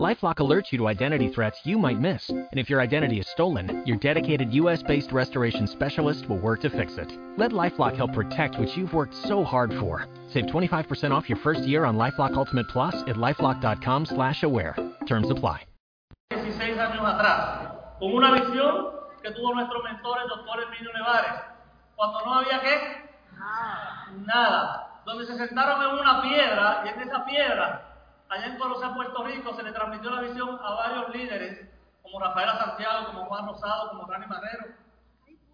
Lifelock alerts you to identity threats you might miss, and if your identity is stolen, your dedicated US based restoration specialist will work to fix it. Let Lifelock help protect what you've worked so hard for. Save 25% off your first year on Lifelock Ultimate Plus at lifelock.com/slash aware. Terms apply. 16 años atrás, con una visión que tuvo nuestro mentor, el doctor Emilio Nevares, cuando no había qué? Nada. Donde se sentaron en una piedra y en esa piedra Allá en Colosea, Puerto Rico, se le transmitió la visión a varios líderes, como Rafaela Santiago, como Juan Rosado, como Rani Marrero.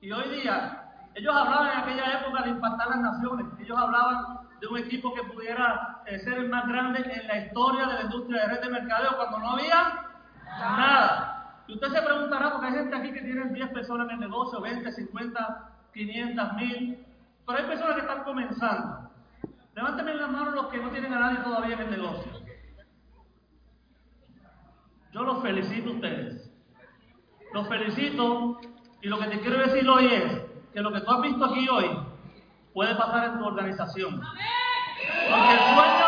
Y hoy día, ellos hablaban en aquella época de impactar las naciones. Ellos hablaban de un equipo que pudiera eh, ser el más grande en la historia de la industria de red de mercadeo cuando no había nada. Y usted se preguntará, porque hay gente aquí que tiene 10 personas en el negocio, 20, 50, 500, 1000, pero hay personas que están comenzando. Levánteme las manos los que no tienen a nadie todavía en el negocio. Yo los felicito a ustedes. Los felicito y lo que te quiero decir hoy es que lo que tú has visto aquí hoy puede pasar en tu organización. Porque el sueño,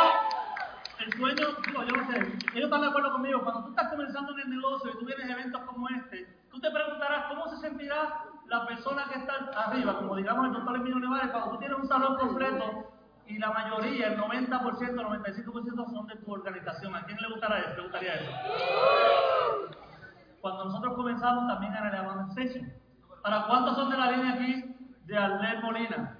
el sueño, digo, yo no sé, ellos están de acuerdo conmigo, cuando tú estás comenzando en el negocio y tú vienes a eventos como este, tú te preguntarás cómo se sentirá la persona que está arriba, como digamos el doctor Emilio Nevares, cuando tú tienes un salón completo y la mayoría, el 90%, el 95% son de tu organización. ¿A quién le gustará eso? ¿Le gustaría eso? Cuando nosotros comenzamos también Advanced Station. ¿Para cuántos son de la línea aquí de Arlet Molina?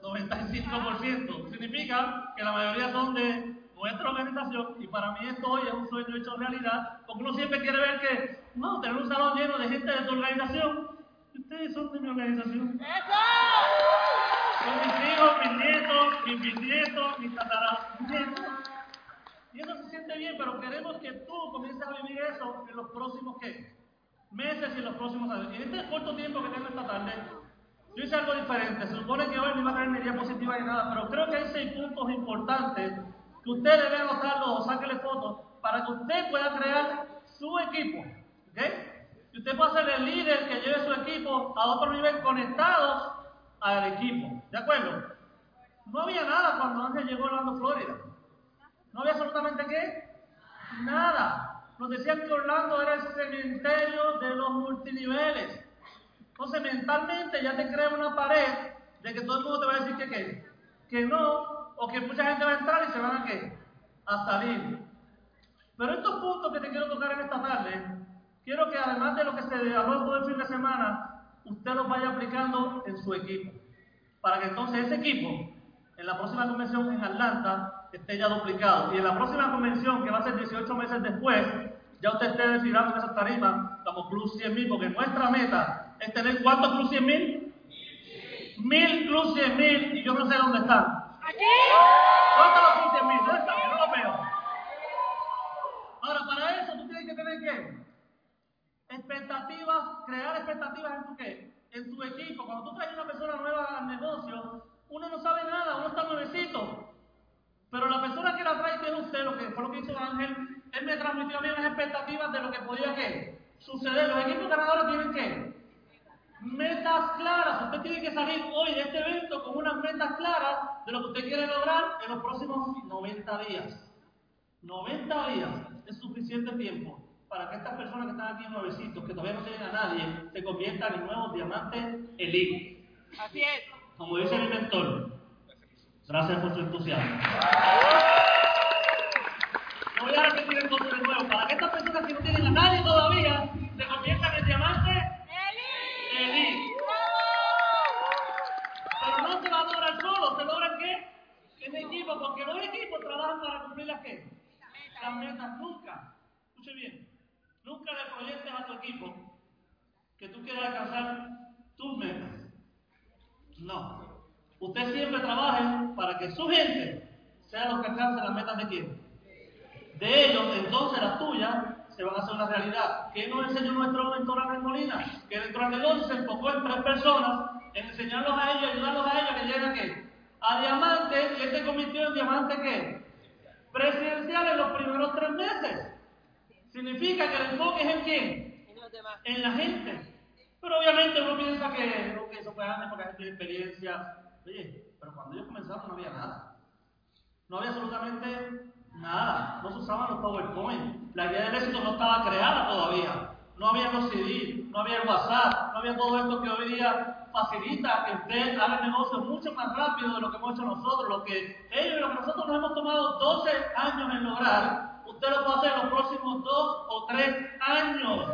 ¿95%? Significa que la mayoría son de nuestra organización y para mí esto hoy es un sueño hecho realidad porque uno siempre quiere ver que, no, tener un salón lleno de gente de tu organización Ustedes son de mi organización. ¡Eso! Son mis hijos, mis nietos, mis bisnietos, mis tataranietos. Y eso se siente bien, pero queremos que tú comiences a vivir eso en los próximos ¿qué? meses y en los próximos años. Y en este corto tiempo que tengo esta tarde, yo hice algo diferente. Se supone que hoy no iba a traer ni diapositiva ni nada, pero creo que hay seis puntos importantes que usted debe anotarlos o sáquele fotos para que usted pueda crear su equipo. ¿Ok? Y usted puede ser el líder que lleve su equipo a otro nivel conectados al equipo. ¿De acuerdo? No había nada cuando Ángel llegó a Orlando, Florida. No había absolutamente qué? Nada. Nos decían que Orlando era el cementerio de los multiniveles. Entonces mentalmente ya te crea una pared de que todo el mundo te va a decir que qué, que no, o que mucha gente va a entrar y se van a qué, a salir. Pero estos puntos que te quiero tocar en esta tarde Quiero que además de lo que se habló todo el fin de semana, usted lo vaya aplicando en su equipo. Para que entonces ese equipo, en la próxima convención en Atlanta, esté ya duplicado. Y en la próxima convención, que va a ser 18 meses después, ya usted esté desfilando en esa tarima como Plus 100 mil, porque nuestra meta es tener ¿cuántos Plus 100 mil? Mil Plus 100 mil, y yo no sé dónde están. ¿Aquí? ¿Cuántos los Plus 100 mil? ¿Dónde están? Yo no los veo. Ahora, para eso tú tienes que tener qué? Expectativas, crear expectativas en tu qué? En tu equipo. Cuando tú traes una persona nueva al negocio, uno no sabe nada, uno está nuevecito. Pero la persona que la trae tiene usted, lo que fue lo que hizo Ángel, él me transmitió a mí unas expectativas de lo que podía ¿qué? suceder. Los equipos ganadores tienen que metas claras. Usted tiene que salir hoy de este evento con unas metas claras de lo que usted quiere lograr en los próximos 90 días. 90 días es suficiente tiempo para que estas personas que están aquí nuevecitos, que todavía no tienen a nadie, se conviertan en nuevos diamantes elite. Así es. Como dice mi mentor. Gracias por su entusiasmo. No voy a repetir el de nuevo. Para que estas personas que no tienen a nadie todavía se conviertan en diamantes elite. Pero no se va a lograr solo, se logra qué? En equipo, porque los equipos trabajan para cumplir las qué? Las metas nunca. Escuche bien. Nunca le proyectes a tu equipo que tú quieras alcanzar tus metas. No. Usted siempre trabaje para que su gente sea los que alcancen las metas de quién. De ellos, entonces las tuyas se van a hacer una realidad. ¿Qué nos enseñó nuestro mentor Ángel Molina? Que dentro del negocio se enfocó en tres personas, en enseñarlos a ellos, ayudarlos a ellos a que lleguen a qué? a diamante y él se en diamante qué? Presidencial en los primeros tres meses. Significa que el enfoque es en quién? En los demás. En la gente. Pero obviamente uno piensa que, eso fue antes porque la gente tiene experiencia. Oye, pero cuando ellos comenzaron no había nada. No había absolutamente nada. No se usaban los PowerPoint. La idea del éxito no estaba creada todavía. No había los CD, no había el WhatsApp, no había todo esto que hoy día facilita que usted haga negocios mucho más rápido de lo que hemos hecho nosotros. Lo que ellos y lo que nosotros nos hemos tomado 12 años en lograr, usted lo puede hacer en los próximos 2 o 3 años.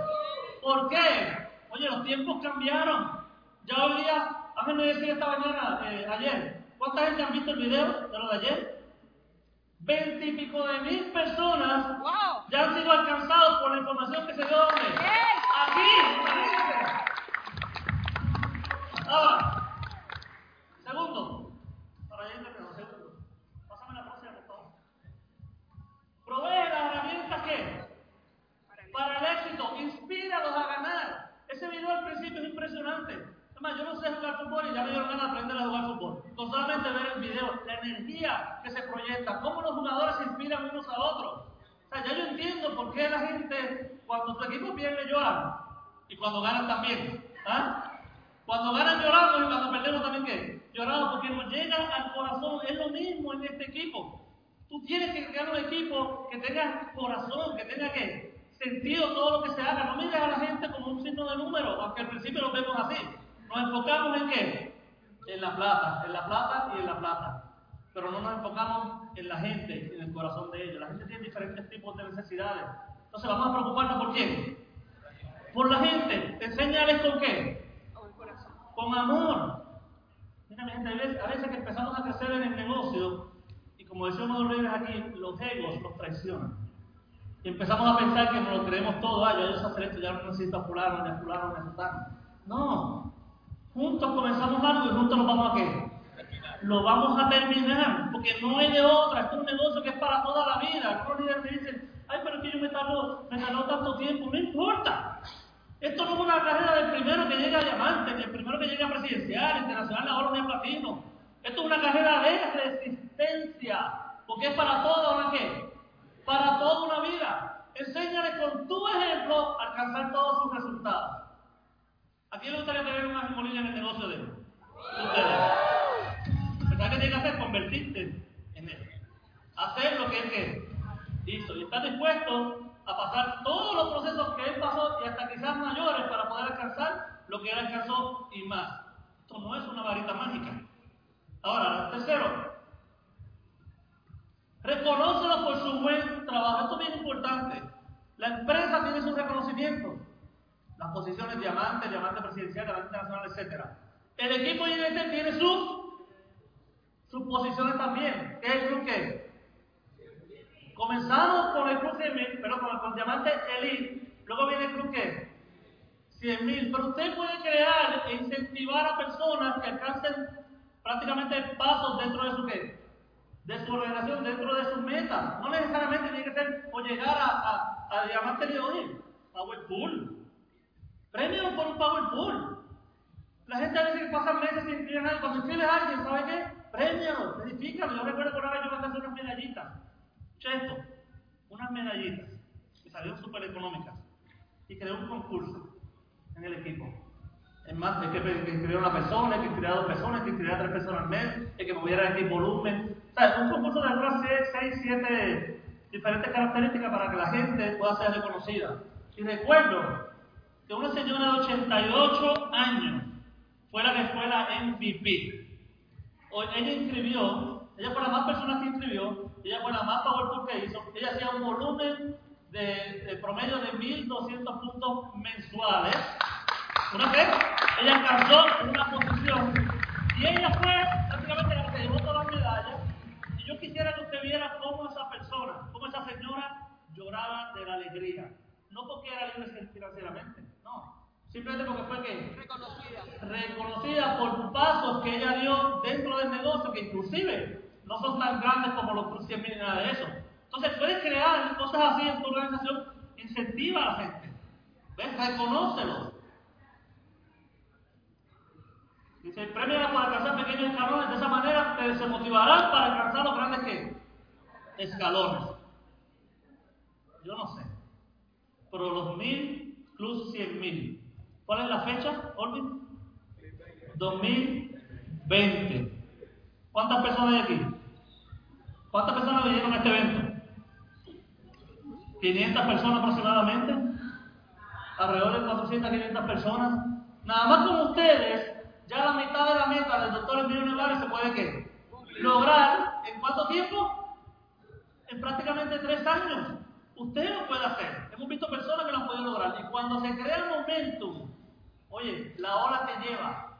¿Por qué? Oye, los tiempos cambiaron. Ya hoy día, déjenme decir esta mañana, eh, ayer, ¿cuánta gente han visto el video de lo de ayer? Veintipico de mil personas ¡Wow! ya han sido alcanzados por la información que se dio donde? Aquí. Ahora, segundo, para ya terminó, segundo. Pásame la próxima, por favor. Provee las herramientas que para el éxito, inspíralos a ganar. Ese video al principio es impresionante. Es yo no sé jugar fútbol y ya me dieron ganas de aprender a jugar fútbol. Con solamente ver el video, la energía que se proyecta, cómo los jugadores se inspiran unos a otros. O sea, ya yo entiendo por qué la gente, cuando su equipo pierde, lloran. Y cuando ganan también. ¿Ah? Cuando ganan lloramos y cuando perdemos también, ¿qué? Lloramos porque nos llega al corazón. Es lo mismo en este equipo. Tú tienes que crear un equipo que tenga corazón, que tenga que sentido todo lo que se haga. No mires a la gente como un signo de número, aunque al principio lo vemos así. Nos enfocamos en qué? En la plata, en la plata y en la plata. Pero no nos enfocamos en la gente, en el corazón de ellos. La gente tiene diferentes tipos de necesidades. Entonces vamos a preocuparnos por quién? Por la gente. Enséñales con qué? Con el corazón. Con amor. Mira, mi gente, a veces, que empezamos a crecer en el negocio, y como decía uno de los aquí, los egos nos traicionan. Y empezamos a pensar que nos lo creemos todo, ah, yo sé hacer esto, ya no necesito a fulano, ni a fulano, ni a fulano. No. Juntos comenzamos algo y juntos nos vamos a qué? Lo vamos a terminar, porque no hay de otra. Es un negocio que es para toda la vida. Algunos líderes me dicen, ay, pero es que yo me tardo, me tardo tanto tiempo. No importa. Esto no es una carrera del primero que llega a diamante, ni el primero que llega a presidencial, internacional, a oro ni a platino. Esto es una carrera de resistencia, porque es para toda una qué? Para toda una vida. Enséñale con tu ejemplo a alcanzar todos sus resultados. ¿A quién le gustaría tener un ángel Molina en el negocio de él? Ustedes. ¿Verdad que tiene que hacer? Convertirte en él. Hacer lo que él que hizo. Y estar dispuesto a pasar todos los procesos que él pasó y hasta quizás mayores para poder alcanzar lo que él alcanzó y más. Esto no es una varita mágica. Ahora, tercero, reconócelo por su buen trabajo. Esto es bien importante. La empresa tiene su reconocimiento. Las posiciones diamante, diamante presidencial, diamante internacional, etc. El equipo INT tiene sus, sus posiciones también. ¿Qué es el club qué? Comenzamos con el club 100.000, pero con el diamante elite. Luego viene el club qué? 100.000. Pero usted puede crear e incentivar a personas que alcancen prácticamente pasos dentro de su qué? De su organización, dentro de sus metas. No necesariamente tiene que ser o llegar a, a, a diamante de hoy, Powerful. Premio por un Powerful. La gente a veces pasa meses sin inscribir a nadie. Cuando inscribes a alguien, ¿sabe qué? Premialo, edifícalo. Yo recuerdo que una vez yo mandé hacer unas medallitas. Cheto, unas medallitas. Que salieron súper económicas. Y creé un concurso en el equipo. Es más, es que, que inscribiera una persona, que inscribiera dos personas, que inscribiera tres personas al mes, es que moviera X volumen. O sea, un concurso de unas 6, 7 diferentes características para que la gente pueda ser reconocida. Y recuerdo que una señora de 88 años fue la que fue la MVP. Ella inscribió, ella fue la más personas que inscribió, ella fue la más powerful que hizo, ella hacía un volumen de, promedio de 1.200 puntos mensuales. Una vez, ella alcanzó una nada de eso. Entonces puedes crear cosas así en tu organización, incentiva a la gente. ¿Ves? Reconócelo. Dice, premia por alcanzar pequeños escalones, de esa manera te se motivarán para alcanzar los grandes ¿qué? escalones. Yo no sé. Pero los mil plus cien mil. ¿Cuál es la fecha, Olvin? 2020. ¿Cuántas personas hay aquí? ¿Cuántas personas vinieron a este evento? 500 personas aproximadamente. Alrededor de 400, 500 personas. Nada más con ustedes, ya la mitad de la meta del doctor Emilio Nevares se puede lograr en cuánto tiempo? En prácticamente tres años. Usted lo puede hacer. Hemos visto personas que lo han podido lograr. Y cuando se crea el momentum, oye, la ola te lleva.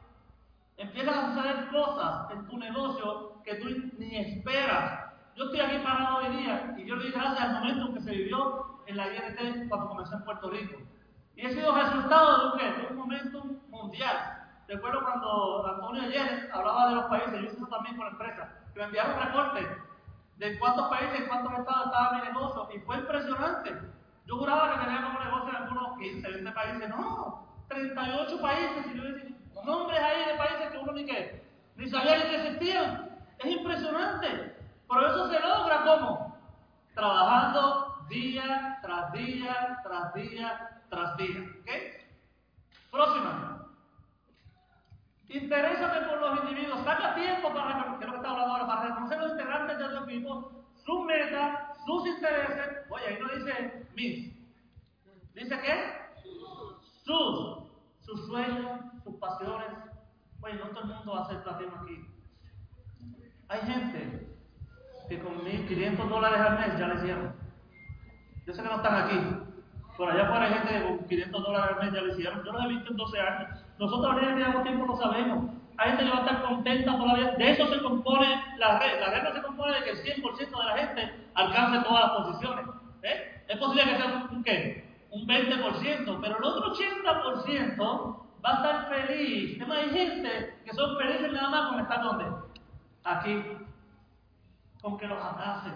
Empiezas a hacer cosas en tu negocio que tú ni esperas. Yo estoy aquí parado hoy día y yo le doy gracias al momento que se vivió en la INT cuando comenzó en Puerto Rico. Y ha sido resultado de un, ¿qué? de un momento mundial. Recuerdo cuando Antonio ayer hablaba de los países, yo hice eso también con la empresa, que me enviaron reportes de cuántos países, cuántos estados estaba mi negocio, y fue impresionante. Yo juraba que teníamos un negocio en algunos 15, 20 países, no, 38 países, y yo decía, nombres ahí de países que uno ni, que, ni sabía que existían. Es impresionante. Pero eso se logra ¿cómo? Trabajando día tras día, tras día, tras día. ¿Ok? Próxima. Interésate por los individuos. Saca tiempo para que hablando ahora, para reconocer los integrantes de tu equipo, sus metas, sus intereses. Oye, ahí no dice mis. ¿Dice qué? Sus. Sus sueños, sus pasiones. Oye, no todo el mundo va a ser platino aquí. Hay gente que con 1.500 dólares al mes ya le hicieron. Yo sé que no están aquí. Por allá afuera hay gente que con 500 dólares al mes ya le hicieron. Yo los he visto en 12 años. Nosotros ahora que llevamos tiempo lo sabemos. Hay gente que va a estar contenta todavía. De eso se compone la red. La red no se compone de que el 100% de la gente alcance todas las posiciones. ¿eh? Es posible que sea un, ¿qué? un 20%, pero el otro 80% va a estar feliz. Además, hay gente que son felices nada más con estar donde? Aquí. Con que los abracen.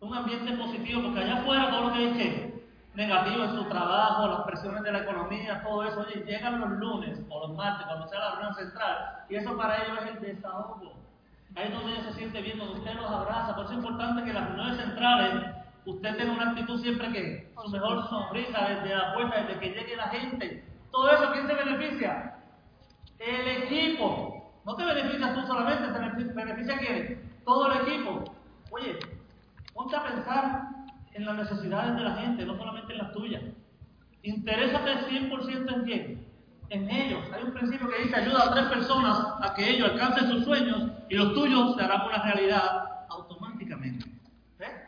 Un ambiente positivo, porque allá afuera todo lo que es que negativo en su trabajo, las presiones de la economía, todo eso, oye, llegan los lunes o los martes, cuando sea la reunión central, y eso para ellos es el desahogo. Ahí es donde ellos se sienten bien, donde usted los abraza. Por eso es importante que las reuniones centrales usted tenga una actitud siempre que su mejor sonrisa desde la puerta, desde que llegue la gente. Todo eso, ¿quién se beneficia? El equipo. No te beneficias tú solamente, te beneficia quién? Todo el equipo. Oye, ponte a pensar en las necesidades de la gente, no solamente en las tuyas. Interésate 100% en quién? En ellos. Hay un principio que dice ayuda a tres personas a que ellos alcancen sus sueños y los tuyos se harán una realidad automáticamente. ¿Eh?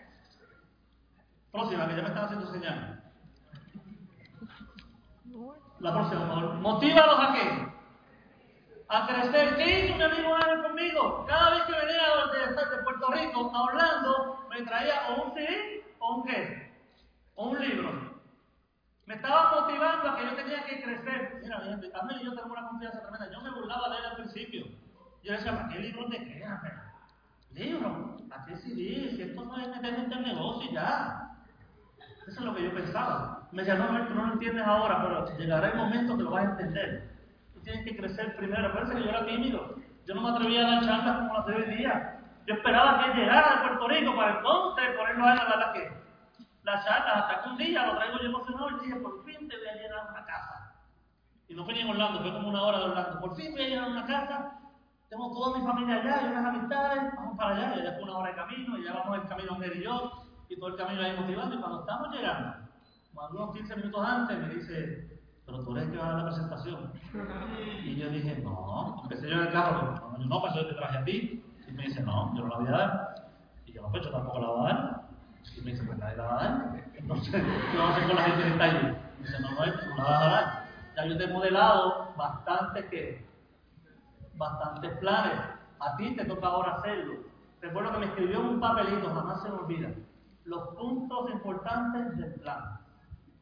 Próxima, que ya me están haciendo señales. La próxima, Motívalos a qué? A crecer. ¿Qué hizo mi amigo Ángel conmigo? Cada vez que venía de, Puerto Rico a Orlando, me traía o un CD o un qué? O un libro. Me estaba motivando a que yo tenía que crecer. Mira, gente, y yo tengo una confianza tremenda. Yo me burlaba de él al principio. Yo decía, ¿para qué libro de qué? Libro, ¿para qué CD? Si esto no es meter gente al negocio ya. Eso es lo que yo pensaba. Me decía, no, tú no lo entiendes ahora, pero llegará el momento que lo vas a entender. Tú tienes que crecer primero. Parece que yo era tímido. Yo no me atrevía a dar charlas como las de hoy día. Yo esperaba que llegara de Puerto Rico para entonces ponerlo a la la que la charla, hasta que un día lo traigo yo emocionado y dije, por fin te voy a llegar a una casa. Y no fue ni en Orlando, fue como una hora de Orlando. Por fin voy a llegar a una casa, tengo toda mi familia allá y unas amistades, vamos para allá, y ya fue una hora de camino, y ya vamos el camino él y yo, y todo el camino ahí motivando, y cuando estamos llegando, unos 15 minutos antes, me dice, pero tú eres que va a dar la presentación. Y yo dije, no, empecé yo en el carro, no, no, pues yo te traje a ti. Y me dice, no, yo no la voy a dar. Y yo, no, pues yo tampoco la voy a dar. Y me dice, pues nadie la va a dar. Entonces, ¿qué vamos a hacer con la gente está allí? Y dice, no, no, no la vas a dar. Ya yo te he modelado bastante que, bastantes planes. A ti te toca ahora hacerlo. Recuerdo que me escribió un papelito, jamás se me olvida, los puntos importantes del plan.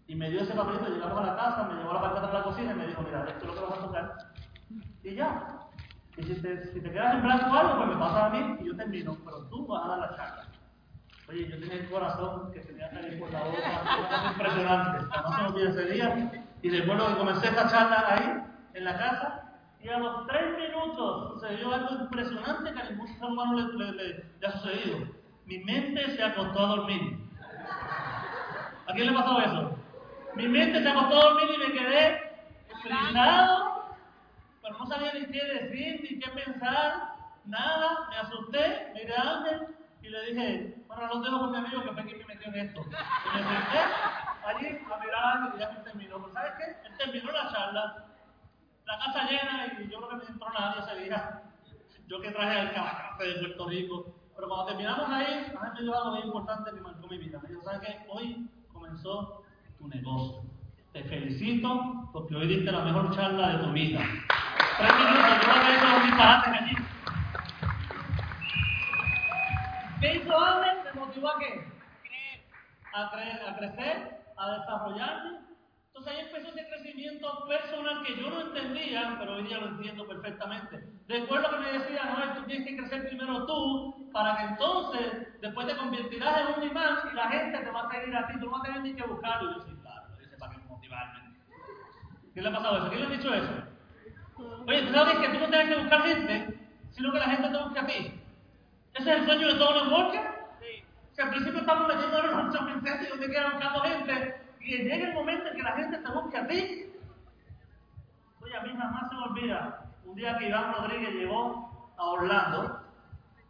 Y me dio ese papelito, llegamos a la casa, me llevó a la parte de la cocina y me dijo, mira, esto es lo que vas a tocar. Y ya, y si te, si te quedas en blanco algo, pues me pasa a mí y yo termino, pero tú vas a dar la charla. Oye, yo tenía el corazón que tenía que salir por la boca, impresionante. No se me olvida ese día. Y recuerdo que comencé esta charla ahí, en la casa, Y a los tres minutos sucedió algo impresionante que a ningún ser humano le, le, le, ha sucedido. Mi mente se acostó a dormir. ¿A quién le pasó eso? Mi mente se acostó a dormir y me quedé frisado, pero no sabía ni qué decir, ni qué pensar, nada. Me asusté, miré a Ángel y le dije, bueno, los dejo con mi amigo que fue quien me metió en esto. Y me senté allí a mirar y ya me terminó. Pero ¿sabes qué? Él terminó la charla la casa llena y yo creo que no entró nadie ese día. Yo que traje al café de Puerto Rico. Pero cuando terminamos ahí, a mí me dio algo muy importante que marcó mi vida. ¿sabes qué? Hoy comenzó tu negocio. Te felicito porque hoy diste la mejor charla de tu vida. ¿Qué hizo Andrés? ¿Me motivó a qué? A, creer, a crecer, a desarrollarme entonces ahí empezó ese crecimiento personal que yo no entendía, pero hoy día lo entiendo perfectamente. Recuerdo que me decía, no, tú tienes que crecer primero tú, para que entonces después te convertirás en un imán y la gente te va a seguir a ti, tú no vas a tener ni que buscarlo. Y yo sí, claro, lo dice para que motivarme. ¿Qué le ha pasado eso? ¿Quién le ha dicho eso? Oye, ¿tú sabes que tú no tienes que buscar gente, sino que la gente te busca a ti? ¿Ese es el sueño de todos los workers? Sí. Si al principio estamos metiendo en los centers y donde quieran buscando gente, y llega el momento en que la gente te busque a ti. Oye, a mí jamás se me olvida un día que Iván Rodríguez llegó a Orlando.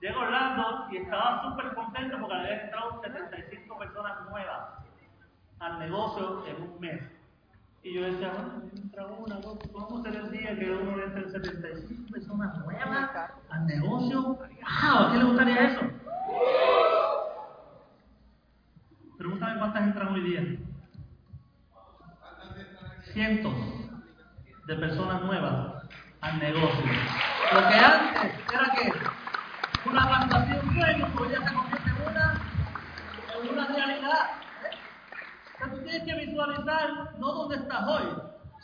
Llegó a Orlando y estaba súper contento porque había entrado 75 personas nuevas al negocio en un mes. Y yo decía, bueno, entra una, dos, ¿cómo será el día que uno entre 75 personas nuevas al negocio? ¡Wow! ¿A quién le gustaría eso? Pregúntame cuántas entran hoy día cientos de personas nuevas al negocio. Lo que antes era que una plantación sueño, ya se convierte en una, en una realidad. Pero tú tienes que visualizar no dónde estás hoy,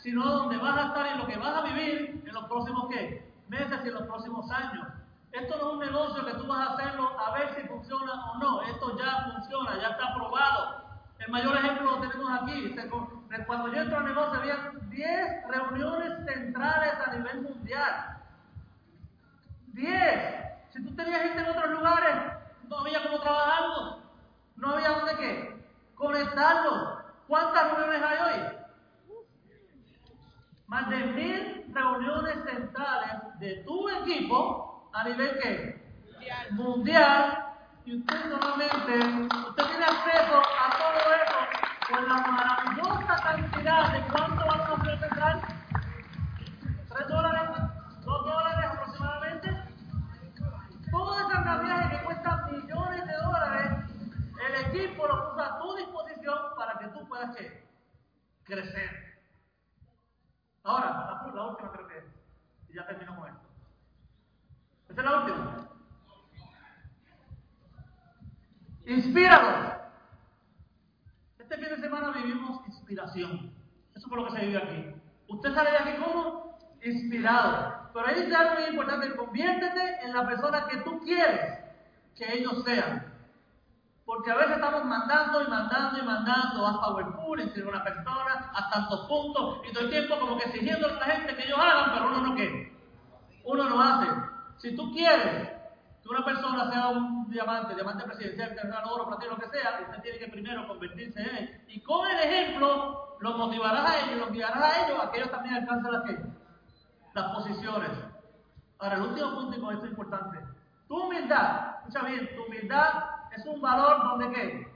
sino dónde vas a estar y lo que vas a vivir en los próximos ¿qué? meses y en los próximos años. Esto no es un negocio que tú vas a hacerlo a ver si funciona o no. Esto ya funciona, ya está probado. El mayor ejemplo lo tenemos aquí. Cuando yo entro al negocio había 10 reuniones centrales a nivel mundial. 10. Si tú tenías gente en otros lugares, no había cómo trabajarlo. No había dónde qué. Conectarlo. ¿Cuántas reuniones hay hoy? Más de mil reuniones centrales de tu equipo a nivel qué? Mundial. mundial y usted normalmente, usted tiene acceso a con la maravillosa cantidad de cuánto vamos a hacer central. ¿Tres dólares? ¿Dos dólares aproximadamente? Todo ese andamiaje que cuesta millones de dólares, el equipo lo puso a tu disposición para que tú puedas crecer. Ahora, la, la última creo que es, y ya termino con esto. Esta es la última. Inspíralos. Este fin de semana vivimos inspiración. Eso fue lo que se vive aquí. Usted sale de aquí como inspirado. Pero ahí dice algo muy importante. Conviértete en la persona que tú quieres que ellos sean. Porque a veces estamos mandando y mandando y mandando a PowerPoint, en una persona, a tantos puntos, y todo el tiempo como que exigiendo a la gente que ellos hagan, pero uno no quiere. Uno no hace. Si tú quieres que una persona sea un diamante, diamante presidencial, sea oro, platino, lo que sea, usted tiene que primero convertirse en él. Y con el ejemplo, los motivarás a ellos, los guiarás a ellos, a que ellos también alcancen las, las posiciones. Ahora, el último punto, y con esto es importante. Tu humildad, escucha bien, tu humildad es un valor donde qué?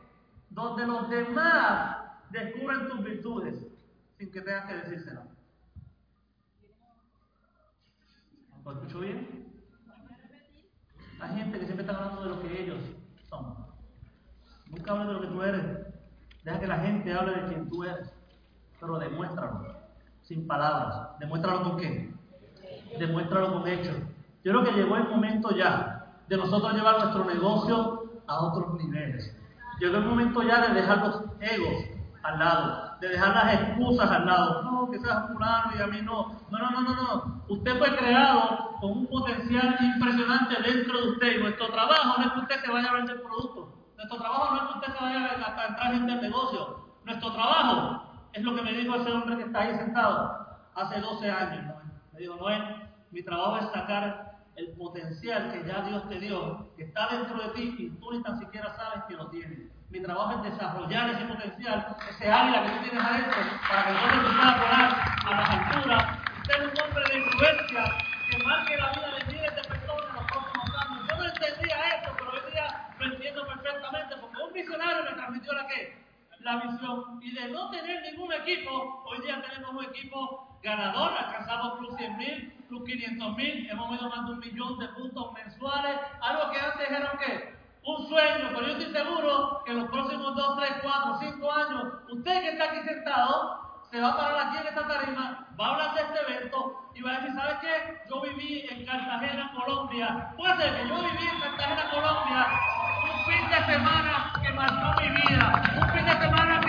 Donde los demás descubren tus virtudes sin que tengas que decírselo. ¿Lo escucho bien? Hay gente que siempre está hablando de lo que ellos son. Nunca hables de lo que tú eres. Deja que la gente hable de quien tú eres. Pero demuéstralo. Sin palabras. Demuéstralo con qué. Demuéstralo con hechos. Yo creo que llegó el momento ya de nosotros llevar nuestro negocio a otros niveles. Llegó el momento ya de dejar los egos al lado, de dejar las excusas al lado. No, que seas fulano y a mí no. No, no, no, no, no. Usted fue creado con un potencial impresionante dentro de usted y nuestro trabajo no es que usted se vaya a vender productos. Nuestro trabajo no es que usted se vaya a entrar en el negocio. Nuestro trabajo es lo que me dijo ese hombre que está ahí sentado hace 12 años. Me dijo, no es Mi trabajo es sacar el potencial que ya Dios te dio, que está dentro de ti y tú ni tan siquiera sabes que lo tienes. Mi trabajo es desarrollar ese potencial, ese águila que tú tienes adentro, para que entonces tú puedas volar a las alturas y ser un hombre de influencia que marque la vida de miles de personas en los próximos años. Yo no entendía esto, pero hoy día lo entiendo perfectamente, porque un visionario me transmitió la qué? La visión. Y de no tener ningún equipo, hoy día tenemos un equipo ganador, alcanzamos plus 100 mil, plus 500 mil, hemos medido más de un millón de puntos mensuales, algo que antes era qué? Un sueño, pero yo estoy seguro que en los próximos 2, 3, 4, 5 años, usted que está aquí sentado, se va a parar aquí en esta tarima, va a hablar de este evento y va a decir, ¿sabes qué? Yo viví en Cartagena, Colombia. Puede ser que yo viví en Cartagena, Colombia, un fin de semana que marcó mi vida, un fin de semana